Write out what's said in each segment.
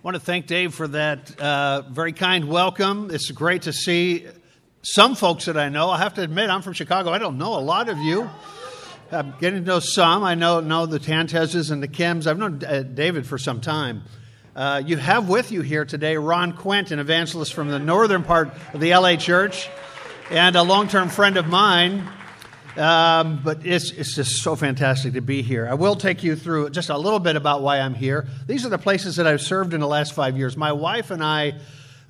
I want to thank Dave for that uh, very kind welcome. It's great to see some folks that I know. I have to admit, I'm from Chicago. I don't know a lot of you. I'm getting to know some. I know know the Tantezes and the Kims. I've known uh, David for some time. Uh, you have with you here today Ron Quint, an evangelist from the northern part of the LA church, and a long term friend of mine. Um, but it's, it's just so fantastic to be here. I will take you through just a little bit about why I'm here. These are the places that I've served in the last five years. My wife and I,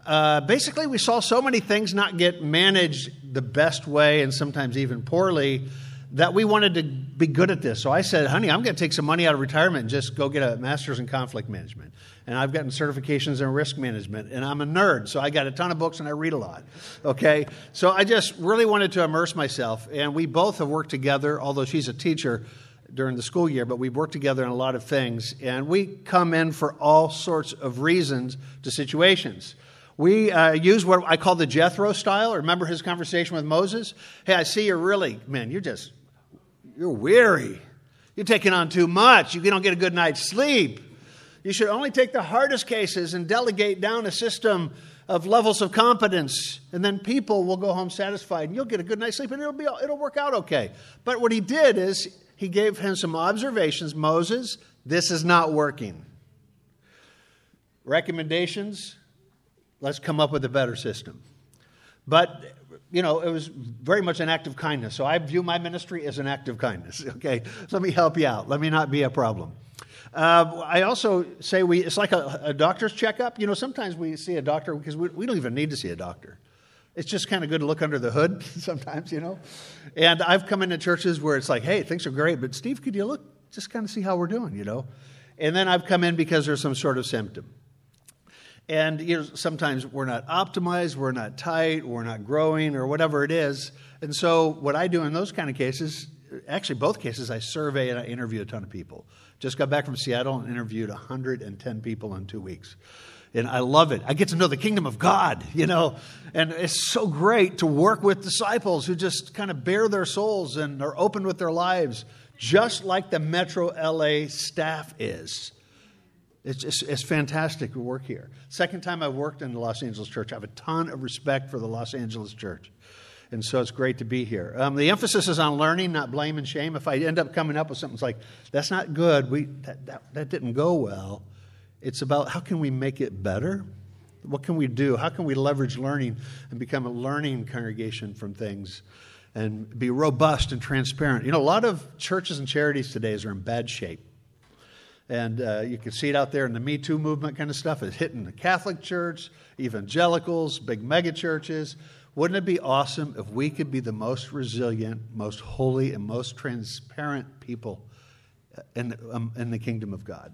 uh, basically, we saw so many things not get managed the best way and sometimes even poorly that we wanted to be good at this. So I said, honey, I'm going to take some money out of retirement and just go get a master's in conflict management. And I've gotten certifications in risk management, and I'm a nerd, so I got a ton of books and I read a lot. Okay? So I just really wanted to immerse myself, and we both have worked together, although she's a teacher during the school year, but we've worked together on a lot of things, and we come in for all sorts of reasons to situations. We uh, use what I call the Jethro style. Remember his conversation with Moses? Hey, I see you're really, man, you're just you're weary. You're taking on too much. You don't get a good night's sleep. You should only take the hardest cases and delegate down a system of levels of competence, and then people will go home satisfied, and you'll get a good night's sleep, and it'll be it'll work out okay. But what he did is he gave him some observations. Moses, this is not working. Recommendations. Let's come up with a better system. But you know, it was very much an act of kindness. So I view my ministry as an act of kindness. Okay, let me help you out. Let me not be a problem. Uh, I also say we, it's like a, a, doctor's checkup. You know, sometimes we see a doctor because we, we don't even need to see a doctor. It's just kind of good to look under the hood sometimes, you know. And I've come into churches where it's like, hey, things are great, but Steve, could you look, just kind of see how we're doing, you know? And then I've come in because there's some sort of symptom. And you know, sometimes we're not optimized, we're not tight, we're not growing, or whatever it is. And so, what I do in those kind of cases, actually, both cases, I survey and I interview a ton of people. Just got back from Seattle and interviewed 110 people in two weeks. And I love it. I get to know the kingdom of God, you know. And it's so great to work with disciples who just kind of bare their souls and are open with their lives, just like the Metro LA staff is. It's, it's, it's, fantastic to work here. Second time I've worked in the Los Angeles church. I have a ton of respect for the Los Angeles church. And so it's great to be here. Um, the emphasis is on learning, not blame and shame. If I end up coming up with something like, that's not good, we, that, that, that didn't go well, it's about how can we make it better? What can we do? How can we leverage learning and become a learning congregation from things and be robust and transparent? You know, a lot of churches and charities today are in bad shape. And uh, you can see it out there in the Me Too movement kind of stuff. It's hitting the Catholic Church, evangelicals, big mega churches. Wouldn't it be awesome if we could be the most resilient, most holy, and most transparent people in, um, in the kingdom of God?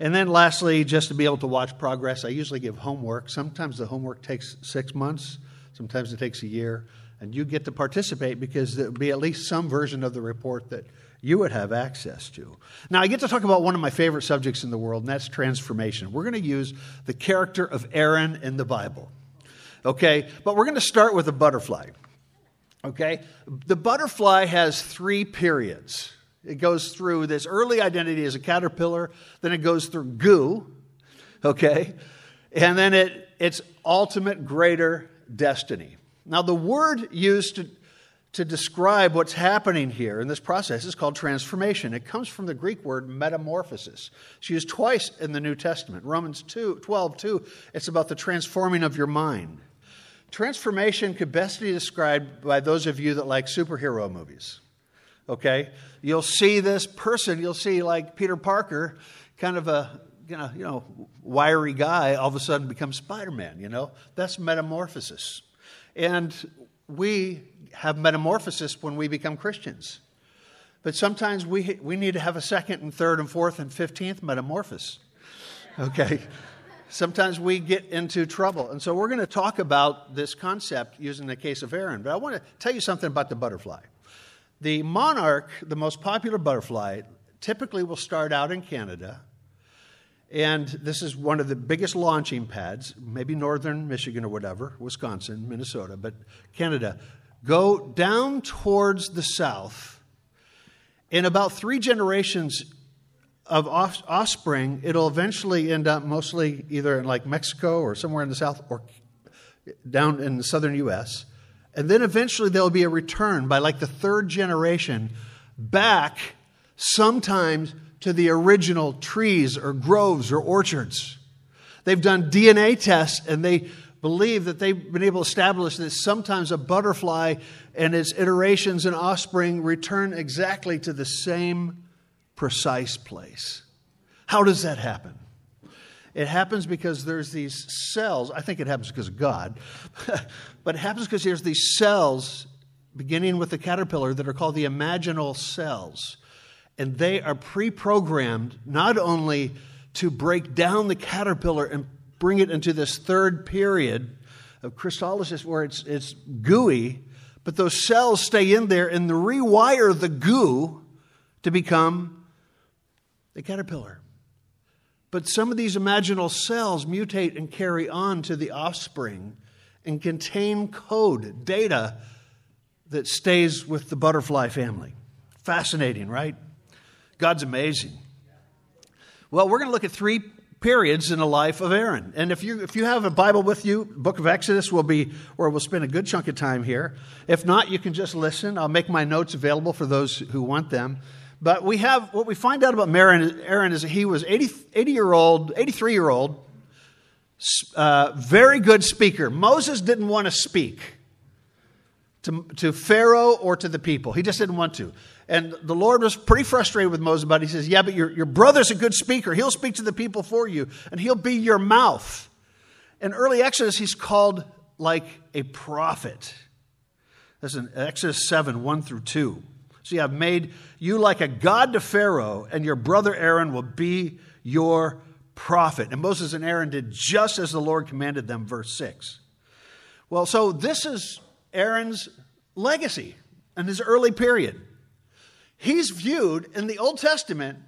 And then, lastly, just to be able to watch progress, I usually give homework. Sometimes the homework takes six months, sometimes it takes a year. And you get to participate because there will be at least some version of the report that you would have access to. Now, I get to talk about one of my favorite subjects in the world, and that's transformation. We're going to use the character of Aaron in the Bible. Okay? But we're going to start with a butterfly. Okay? The butterfly has three periods. It goes through this early identity as a caterpillar, then it goes through goo, okay? And then it, its ultimate greater destiny. Now, the word used to to describe what's happening here in this process is called transformation. It comes from the Greek word metamorphosis. It's used twice in the New Testament. Romans 2, 12, 2, it's about the transforming of your mind. Transformation could best be described by those of you that like superhero movies. Okay? You'll see this person, you'll see like Peter Parker, kind of a you know, you know, wiry guy, all of a sudden becomes Spider Man, you know? That's metamorphosis. And we have metamorphosis when we become Christians. But sometimes we, we need to have a second and third and fourth and fifteenth metamorphosis. Okay? sometimes we get into trouble. And so we're going to talk about this concept using the case of Aaron. But I want to tell you something about the butterfly. The monarch, the most popular butterfly, typically will start out in Canada and this is one of the biggest launching pads, maybe northern Michigan or whatever, Wisconsin, Minnesota, but Canada. Go down towards the south. In about three generations, of offspring, it'll eventually end up mostly either in like Mexico or somewhere in the south or down in the southern U.S. And then eventually there'll be a return by like the third generation back sometimes to the original trees or groves or orchards. They've done DNA tests and they believe that they've been able to establish that sometimes a butterfly and its iterations and offspring return exactly to the same precise place. How does that happen? It happens because there's these cells. I think it happens because of God, but it happens because there's these cells, beginning with the caterpillar, that are called the imaginal cells. And they are pre programmed not only to break down the caterpillar and bring it into this third period of crystallosis where it's, it's gooey, but those cells stay in there and rewire the goo to become the caterpillar. But some of these imaginal cells mutate and carry on to the offspring and contain code, data that stays with the butterfly family. Fascinating, right? God's amazing. Well, we're going to look at three periods in the life of Aaron. And if you, if you have a Bible with you, book of Exodus will be where we'll spend a good chunk of time here. If not, you can just listen. I'll make my notes available for those who want them. But we have what we find out about Aaron, Aaron is he was 80, 80 year old, 83 year old, uh, very good speaker. Moses didn't want to speak to, to Pharaoh or to the people. He just didn't want to. And the Lord was pretty frustrated with Moses about it. He says, Yeah, but your, your brother's a good speaker. He'll speak to the people for you, and he'll be your mouth. In early Exodus, he's called like a prophet. That's in Exodus 7 1 through 2. See, I've made you like a god to Pharaoh, and your brother Aaron will be your prophet. And Moses and Aaron did just as the Lord commanded them, verse 6. Well, so this is Aaron's legacy in his early period. He's viewed in the Old Testament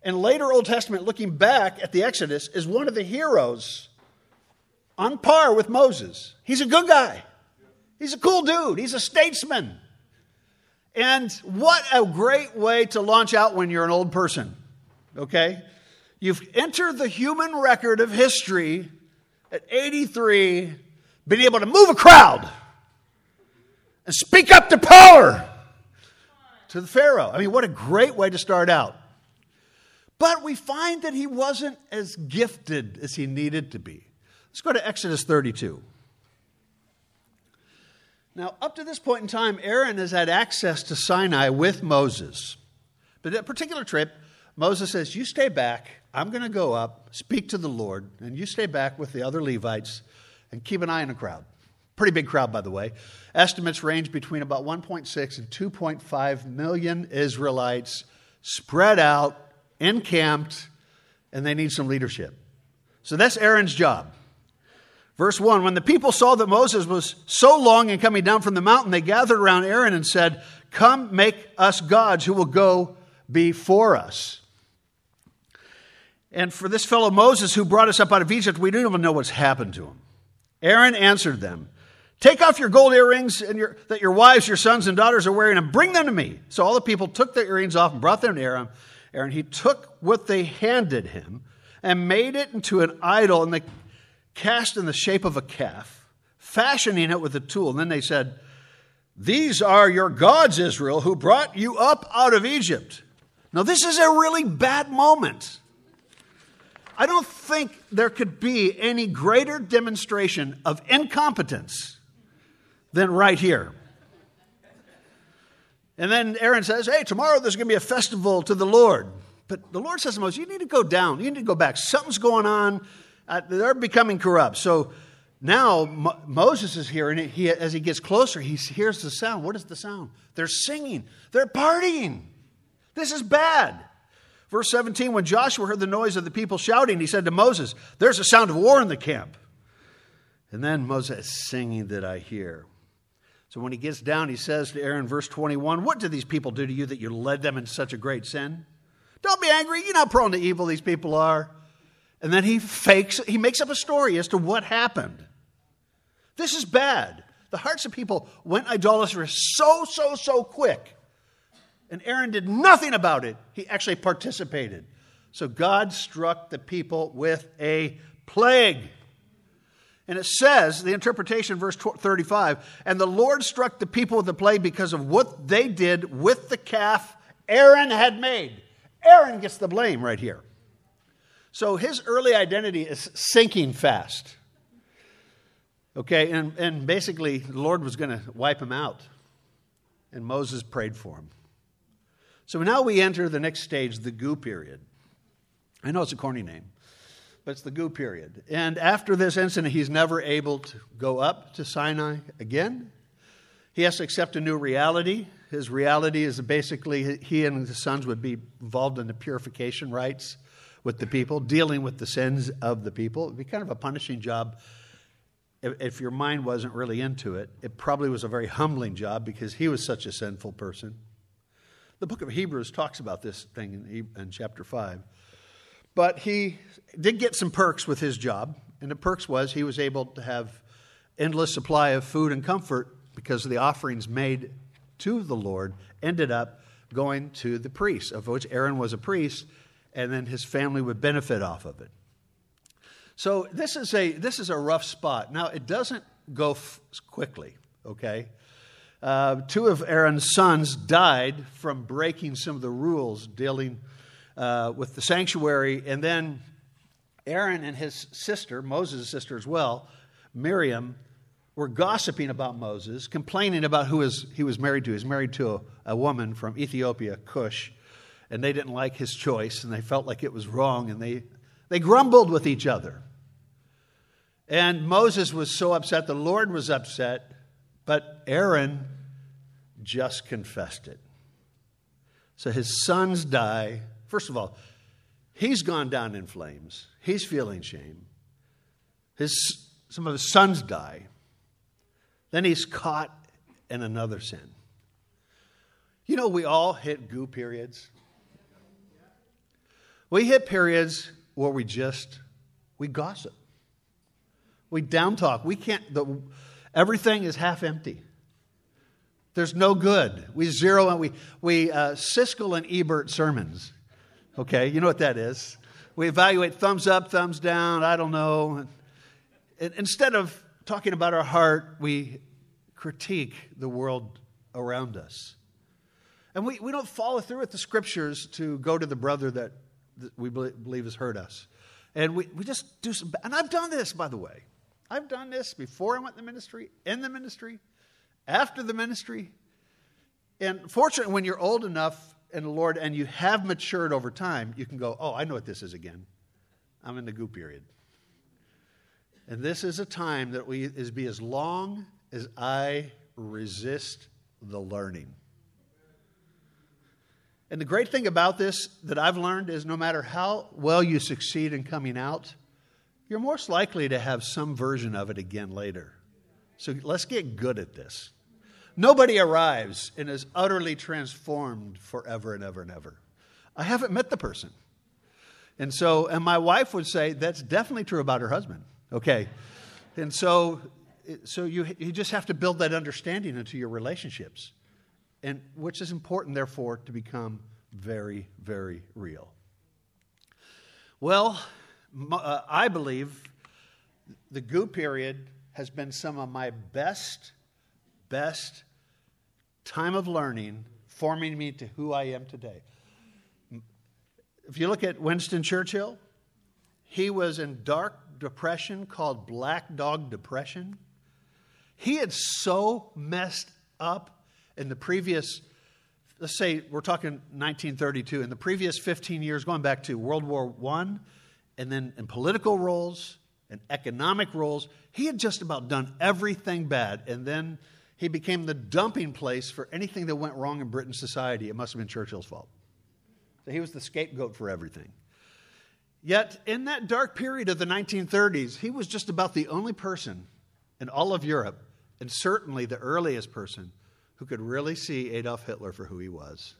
and later Old Testament, looking back at the Exodus, as one of the heroes on par with Moses. He's a good guy. He's a cool dude. He's a statesman. And what a great way to launch out when you're an old person, okay? You've entered the human record of history at 83, been able to move a crowd and speak up to power to the Pharaoh. I mean, what a great way to start out. But we find that he wasn't as gifted as he needed to be. Let's go to Exodus 32. Now, up to this point in time, Aaron has had access to Sinai with Moses. But that particular trip, Moses says, You stay back. I'm going to go up, speak to the Lord, and you stay back with the other Levites and keep an eye on the crowd. Pretty big crowd, by the way. Estimates range between about 1.6 and 2.5 million Israelites spread out, encamped, and they need some leadership. So that's Aaron's job. Verse 1 When the people saw that Moses was so long in coming down from the mountain, they gathered around Aaron and said, Come, make us gods who will go before us. And for this fellow Moses who brought us up out of Egypt, we don't even know what's happened to him. Aaron answered them, Take off your gold earrings and your, that your wives, your sons, and daughters are wearing and bring them to me. So all the people took their earrings off and brought them to Aaron. Aaron, he took what they handed him and made it into an idol, and they cast in the shape of a calf, fashioning it with a tool. And then they said, These are your gods, Israel, who brought you up out of Egypt. Now, this is a really bad moment. I don't think there could be any greater demonstration of incompetence than right here. And then Aaron says, Hey, tomorrow there's going to be a festival to the Lord. But the Lord says to Moses, You need to go down. You need to go back. Something's going on. Uh, they're becoming corrupt. So now Mo- Moses is here, and he, as he gets closer, he hears the sound. What is the sound? They're singing, they're partying. This is bad. Verse 17 When Joshua heard the noise of the people shouting, he said to Moses, There's a sound of war in the camp. And then Moses singing that I hear. So when he gets down, he says to Aaron, verse 21, What did these people do to you that you led them into such a great sin? Don't be angry. You're not prone to evil these people are. And then he fakes, he makes up a story as to what happened. This is bad. The hearts of people went idolatrous so, so, so quick. And Aaron did nothing about it. He actually participated. So God struck the people with a plague. And it says, the interpretation, verse 35, and the Lord struck the people with the plague because of what they did with the calf Aaron had made. Aaron gets the blame right here. So his early identity is sinking fast. Okay, and, and basically, the Lord was going to wipe him out. And Moses prayed for him. So now we enter the next stage, the goo period. I know it's a corny name but it's the goo period. And after this incident, he's never able to go up to Sinai again. He has to accept a new reality. His reality is basically he and his sons would be involved in the purification rites with the people, dealing with the sins of the people. It would be kind of a punishing job if, if your mind wasn't really into it. It probably was a very humbling job because he was such a sinful person. The book of Hebrews talks about this thing in, in chapter 5. But he did get some perks with his job, and the perks was he was able to have endless supply of food and comfort because the offerings made to the Lord ended up going to the priests, of which Aaron was a priest, and then his family would benefit off of it. So this is a this is a rough spot. Now it doesn't go f- quickly. Okay, uh, two of Aaron's sons died from breaking some of the rules dealing uh, with the sanctuary. And then Aaron and his sister, Moses' sister as well, Miriam, were gossiping about Moses, complaining about who he was married to. He was married to a, a woman from Ethiopia, Cush, and they didn't like his choice, and they felt like it was wrong, and they, they grumbled with each other. And Moses was so upset, the Lord was upset, but Aaron just confessed it. So his sons die, First of all, he's gone down in flames. He's feeling shame. His, some of his sons die. Then he's caught in another sin. You know, we all hit goo periods. We hit periods where we just we gossip. We down talk. We can't the, everything is half empty. There's no good. We zero and we we uh, Siskel and Ebert sermons. Okay, you know what that is. We evaluate thumbs up, thumbs down, I don't know. And instead of talking about our heart, we critique the world around us. And we, we don't follow through with the scriptures to go to the brother that, that we believe has hurt us. And we, we just do some, and I've done this, by the way. I've done this before I went in the ministry, in the ministry, after the ministry. And fortunately, when you're old enough in the Lord and you have matured over time, you can go, oh, I know what this is again. I'm in the goo period. And this is a time that we is be as long as I resist the learning. And the great thing about this that I've learned is no matter how well you succeed in coming out, you're most likely to have some version of it again later. So let's get good at this. Nobody arrives and is utterly transformed forever and ever and ever. I haven't met the person. And so, and my wife would say that's definitely true about her husband. Okay. And so, so you, you just have to build that understanding into your relationships, and which is important, therefore, to become very, very real. Well, uh, I believe the goo period has been some of my best best time of learning, forming me to who I am today. If you look at Winston Churchill, he was in dark depression called Black Dog Depression. He had so messed up in the previous, let's say we're talking 1932, in the previous 15 years, going back to World War I, and then in political roles and economic roles, he had just about done everything bad. And then he became the dumping place for anything that went wrong in British society. It must have been Churchill's fault. So he was the scapegoat for everything. Yet, in that dark period of the 1930s, he was just about the only person in all of Europe, and certainly the earliest person, who could really see Adolf Hitler for who he was.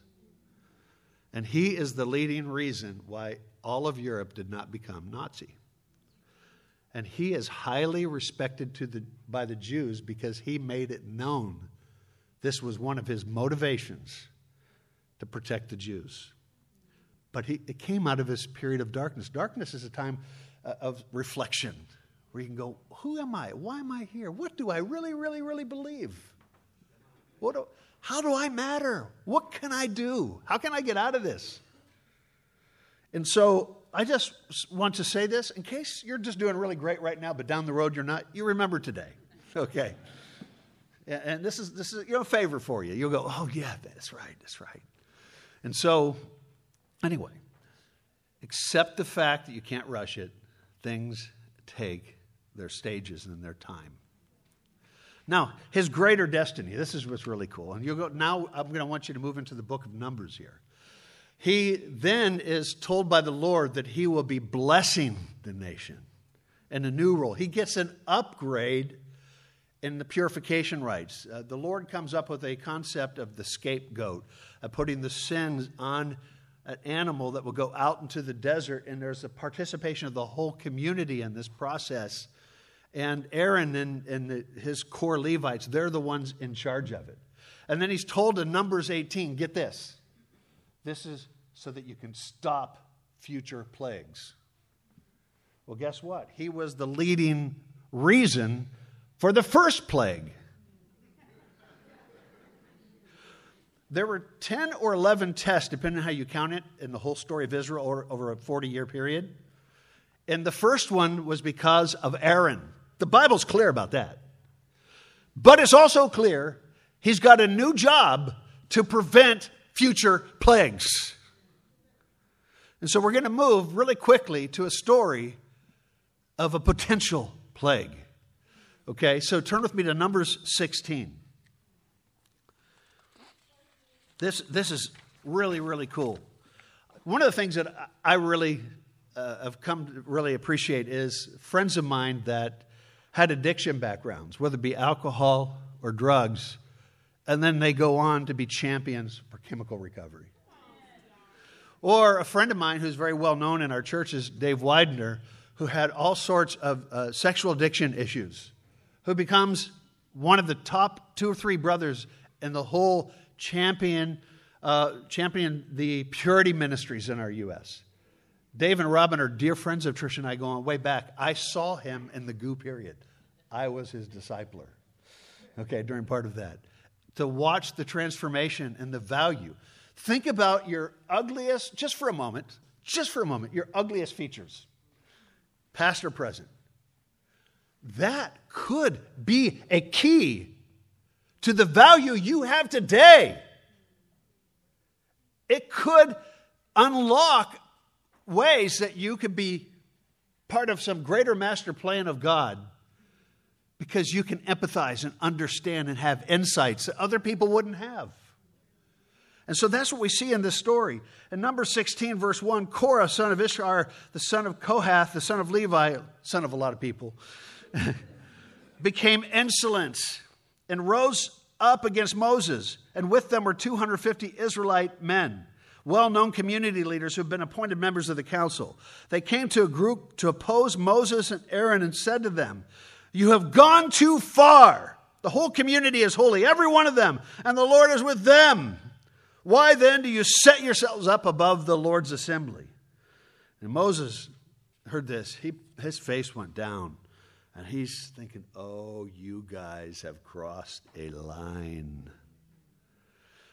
And he is the leading reason why all of Europe did not become Nazi. And he is highly respected the, by the Jews because he made it known this was one of his motivations to protect the Jews. but he, it came out of his period of darkness. Darkness is a time uh, of reflection where you can go, Who am I? Why am I here? What do I really, really, really believe? What do, how do I matter? What can I do? How can I get out of this? And so I just want to say this in case you're just doing really great right now, but down the road you're not, you remember today. Okay. And this is, this is you know, a favor for you. You'll go, oh, yeah, that's right, that's right. And so, anyway, accept the fact that you can't rush it. Things take their stages and their time. Now, his greater destiny, this is what's really cool. And you'll go, now I'm going to want you to move into the book of Numbers here. He then is told by the Lord that he will be blessing the nation in a new role. He gets an upgrade in the purification rites. Uh, the Lord comes up with a concept of the scapegoat, of putting the sins on an animal that will go out into the desert, and there's a participation of the whole community in this process. And Aaron and, and the, his core Levites, they're the ones in charge of it. And then he's told in Numbers 18, get this, this is so that you can stop future plagues. Well, guess what? He was the leading reason for the first plague. There were 10 or 11 tests, depending on how you count it, in the whole story of Israel over a 40 year period. And the first one was because of Aaron. The Bible's clear about that. But it's also clear he's got a new job to prevent future plagues. And so we're going to move really quickly to a story of a potential plague. Okay, so turn with me to Numbers 16. This, this is really, really cool. One of the things that I really uh, have come to really appreciate is friends of mine that had addiction backgrounds, whether it be alcohol or drugs, and then they go on to be champions for chemical recovery. Or a friend of mine who's very well known in our church is Dave Widener, who had all sorts of uh, sexual addiction issues who becomes one of the top two or three brothers in the whole champion, uh, champion the purity ministries in our U.S. Dave and Robin are dear friends of Trish and I going way back. I saw him in the goo period. I was his discipler, okay, during part of that. To watch the transformation and the value. Think about your ugliest, just for a moment, just for a moment, your ugliest features, past or present. That could be a key to the value you have today. It could unlock ways that you could be part of some greater master plan of God because you can empathize and understand and have insights that other people wouldn't have. And so that's what we see in this story. In number 16, verse 1, Korah, son of Izhar, the son of Kohath, the son of Levi, son of a lot of people, became insolent and rose up against Moses. And with them were 250 Israelite men, well known community leaders who had been appointed members of the council. They came to a group to oppose Moses and Aaron and said to them, You have gone too far. The whole community is holy, every one of them, and the Lord is with them. Why then do you set yourselves up above the Lord's assembly? And Moses heard this. He, his face went down. And he's thinking, oh, you guys have crossed a line.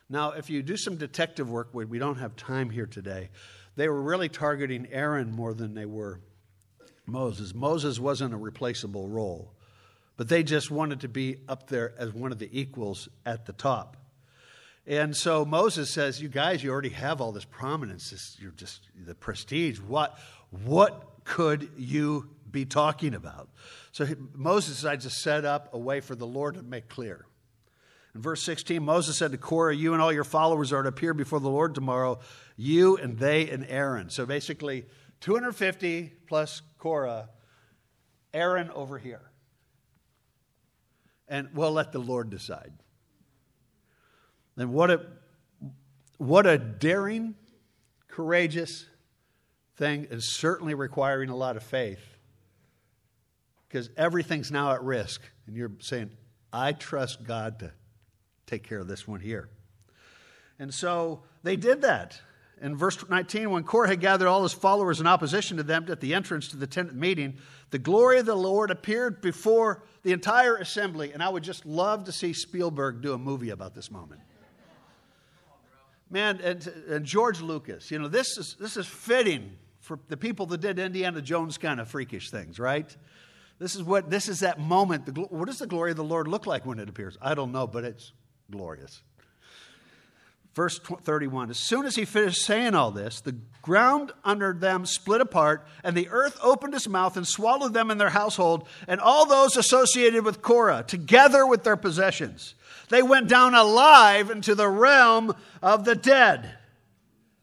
Now, if you do some detective work, we don't have time here today, they were really targeting Aaron more than they were Moses. Moses wasn't a replaceable role, but they just wanted to be up there as one of the equals at the top. And so Moses says, "You guys, you already have all this prominence. This, you're just the prestige. What, what could you be talking about?" So Moses decides to set up a way for the Lord to make clear. In verse 16, Moses said to Korah, You and all your followers are to appear before the Lord tomorrow, you and they and Aaron. So basically, 250 plus Korah, Aaron over here. And we'll let the Lord decide. And what a, what a daring, courageous thing is certainly requiring a lot of faith because everything's now at risk. And you're saying, I trust God to take care of this one here. And so they did that. In verse 19, when Korah had gathered all his followers in opposition to them at the entrance to the tent meeting, the glory of the Lord appeared before the entire assembly. And I would just love to see Spielberg do a movie about this moment. Man, and, and George Lucas, you know, this is, this is fitting for the people that did Indiana Jones kind of freakish things, right? This is what this is that moment. The, what does the glory of the Lord look like when it appears? I don't know, but it's glorious. Verse 31 As soon as he finished saying all this, the ground under them split apart, and the earth opened its mouth and swallowed them and their household, and all those associated with Korah, together with their possessions. They went down alive into the realm of the dead,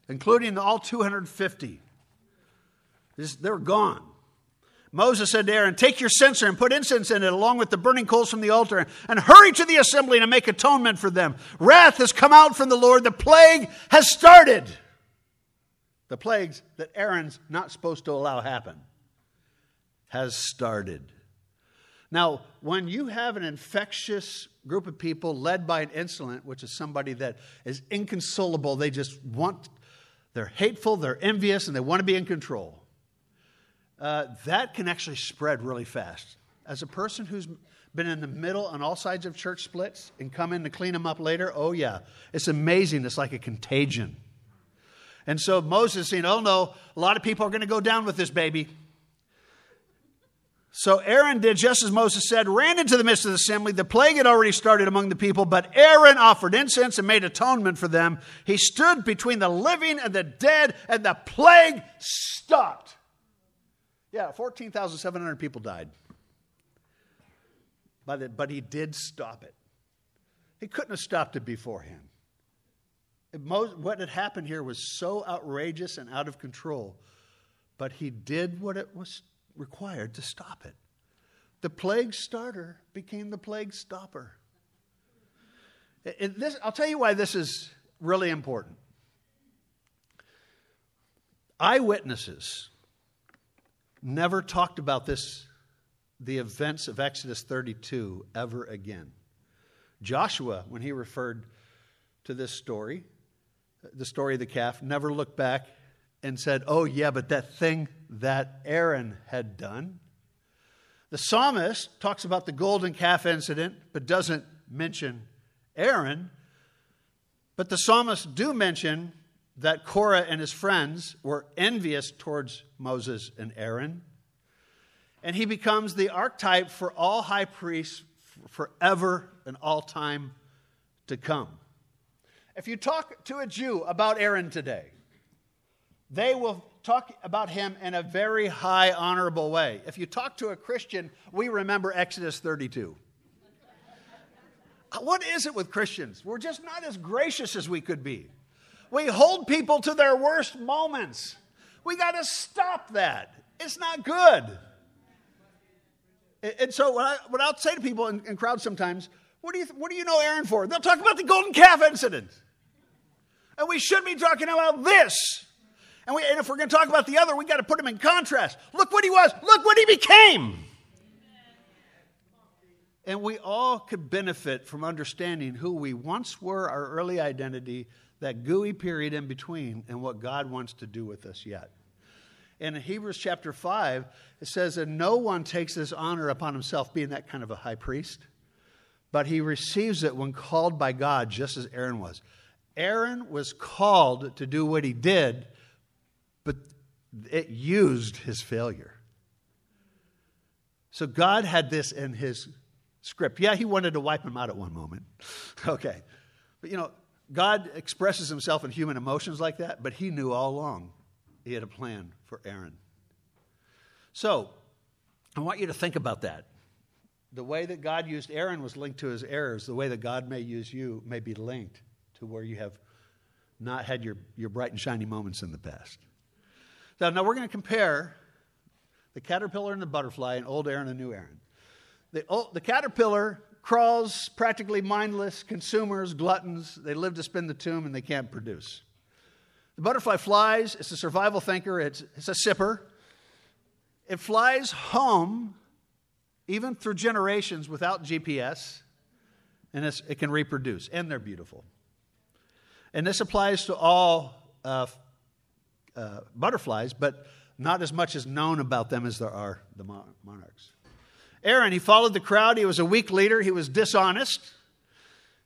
including all 250. They're gone. Moses said to Aaron, Take your censer and put incense in it along with the burning coals from the altar, and hurry to the assembly and make atonement for them. Wrath has come out from the Lord. The plague has started. The plagues that Aaron's not supposed to allow happen has started. Now, when you have an infectious group of people led by an insolent, which is somebody that is inconsolable, they just want, they're hateful, they're envious, and they want to be in control uh, that can actually spread really fast. As a person who's been in the middle on all sides of church splits and come in to clean them up later, oh yeah, it's amazing. It's like a contagion. And so Moses saying, oh no, a lot of people are going to go down with this baby. So Aaron did just as Moses said, ran into the midst of the assembly. The plague had already started among the people, but Aaron offered incense and made atonement for them. He stood between the living and the dead, and the plague stopped. Yeah, 14,700 people died. But, but he did stop it. He couldn't have stopped it beforehand. It, what had happened here was so outrageous and out of control, but he did what it was required to stop it. The plague starter became the plague stopper. It, this, I'll tell you why this is really important. Eyewitnesses never talked about this, the events of Exodus 32, ever again. Joshua, when he referred to this story, the story of the calf, never looked back and said, Oh, yeah, but that thing that Aaron had done. The psalmist talks about the golden calf incident, but doesn't mention Aaron. But the psalmists do mention that Korah and his friends were envious towards Moses and Aaron. And he becomes the archetype for all high priests forever and all time to come. If you talk to a Jew about Aaron today, they will talk about him in a very high, honorable way. If you talk to a Christian, we remember Exodus 32. what is it with Christians? We're just not as gracious as we could be. We hold people to their worst moments. We got to stop that. It's not good. And so, what, I, what I'll say to people in, in crowds sometimes, what do, you, what do you know Aaron for? They'll talk about the golden calf incident. And we should be talking about this. And, we, and if we're going to talk about the other, we got to put him in contrast. Look what he was, look what he became. And we all could benefit from understanding who we once were, our early identity, that gooey period in between, and what God wants to do with us yet. In Hebrews chapter 5, it says that no one takes this honor upon himself, being that kind of a high priest, but he receives it when called by God, just as Aaron was. Aaron was called to do what he did, but it used his failure. So God had this in his script. Yeah, he wanted to wipe him out at one moment. Okay. But you know, God expresses himself in human emotions like that, but he knew all along he had a plan for Aaron. So, I want you to think about that. The way that God used Aaron was linked to his errors. The way that God may use you may be linked to where you have not had your, your bright and shiny moments in the past. So now we're going to compare the caterpillar and the butterfly and old Aaron and new Aaron. The, old, the caterpillar crawls, practically mindless, consumers, gluttons. They live to spin the tomb and they can't produce. The butterfly flies, it's a survival thinker, it's, it's a sipper. It flies home, even through generations without GPS, and it can reproduce, and they're beautiful. And this applies to all uh, uh, butterflies, but not as much is known about them as there are the monarchs. Aaron, he followed the crowd. He was a weak leader. He was dishonest.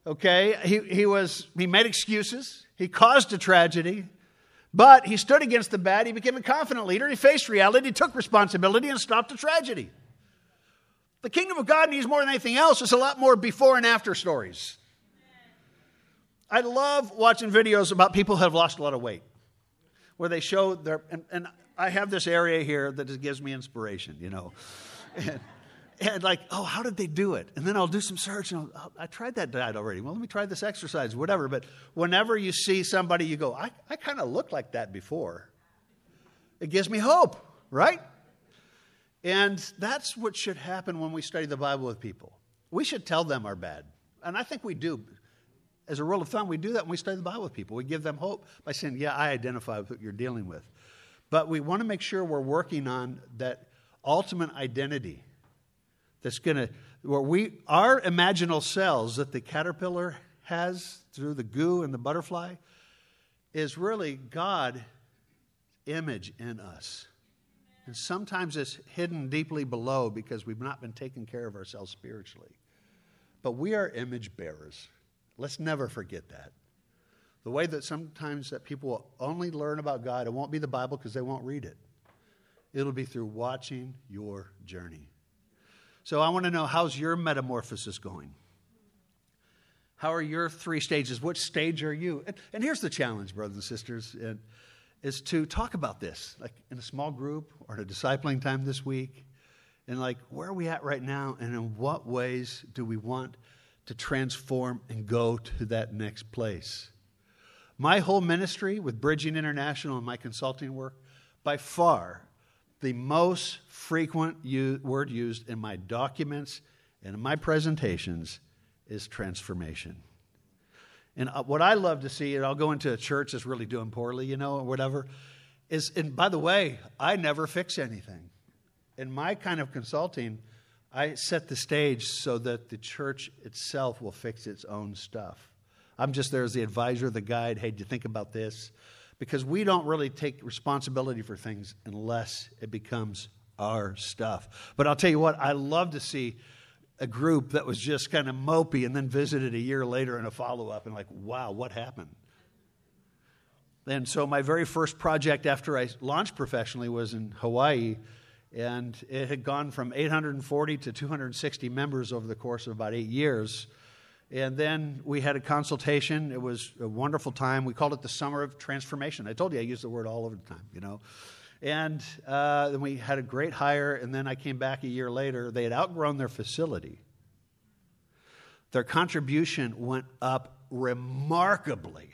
Okay, he, he, was, he made excuses. He caused a tragedy. But he stood against the bad. He became a confident leader. He faced reality, he took responsibility, and stopped a tragedy. The kingdom of God needs more than anything else. It's a lot more before and after stories. I love watching videos about people who have lost a lot of weight, where they show their, and, and I have this area here that gives me inspiration, you know. And, and like, oh, how did they do it? And then I'll do some search and I'll, oh, i tried that diet already. Well, let me try this exercise, whatever. But whenever you see somebody, you go, I, I kind of looked like that before. It gives me hope, right? And that's what should happen when we study the Bible with people. We should tell them our bad. And I think we do. As a rule of thumb, we do that when we study the Bible with people. We give them hope by saying, Yeah, I identify with what you're dealing with. But we want to make sure we're working on that ultimate identity that's going to, where we, our imaginal cells that the caterpillar has through the goo and the butterfly is really God image in us. And sometimes it's hidden deeply below because we've not been taking care of ourselves spiritually. But we are image bearers. Let's never forget that. The way that sometimes that people will only learn about God, it won't be the Bible because they won't read it. It'll be through watching your journey. So I want to know how's your metamorphosis going? How are your three stages? Which stage are you? And, and here's the challenge, brothers and sisters, and, is to talk about this, like in a small group or in a discipling time this week. And like, where are we at right now? And in what ways do we want to transform and go to that next place? My whole ministry with Bridging International and my consulting work, by far, the most frequent word used in my documents and in my presentations is transformation. And uh, what I love to see, and I'll go into a church that's really doing poorly, you know, or whatever, is, and by the way, I never fix anything. In my kind of consulting, I set the stage so that the church itself will fix its own stuff. I'm just there as the advisor, the guide. Hey, do you think about this? Because we don't really take responsibility for things unless it becomes our stuff. But I'll tell you what, I love to see a group that was just kind of mopey and then visited a year later in a follow up and like, wow, what happened? And so my very first project after I launched professionally was in Hawaii, and it had gone from 840 to 260 members over the course of about eight years. And then we had a consultation. It was a wonderful time. We called it the Summer of Transformation. I told you I use the word all over the time, you know. And uh, then we had a great hire, and then I came back a year later. They had outgrown their facility. Their contribution went up remarkably.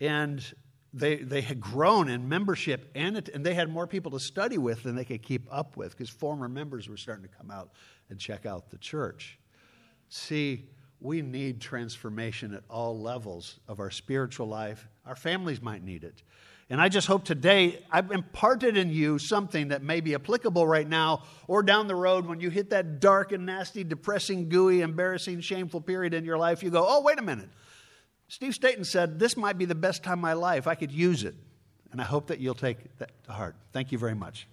And they, they had grown in membership, and, it, and they had more people to study with than they could keep up with because former members were starting to come out and check out the church. See, we need transformation at all levels of our spiritual life. Our families might need it. And I just hope today I've imparted in you something that may be applicable right now or down the road when you hit that dark and nasty, depressing, gooey, embarrassing, shameful period in your life. You go, oh, wait a minute. Steve Staten said, This might be the best time of my life. I could use it. And I hope that you'll take that to heart. Thank you very much.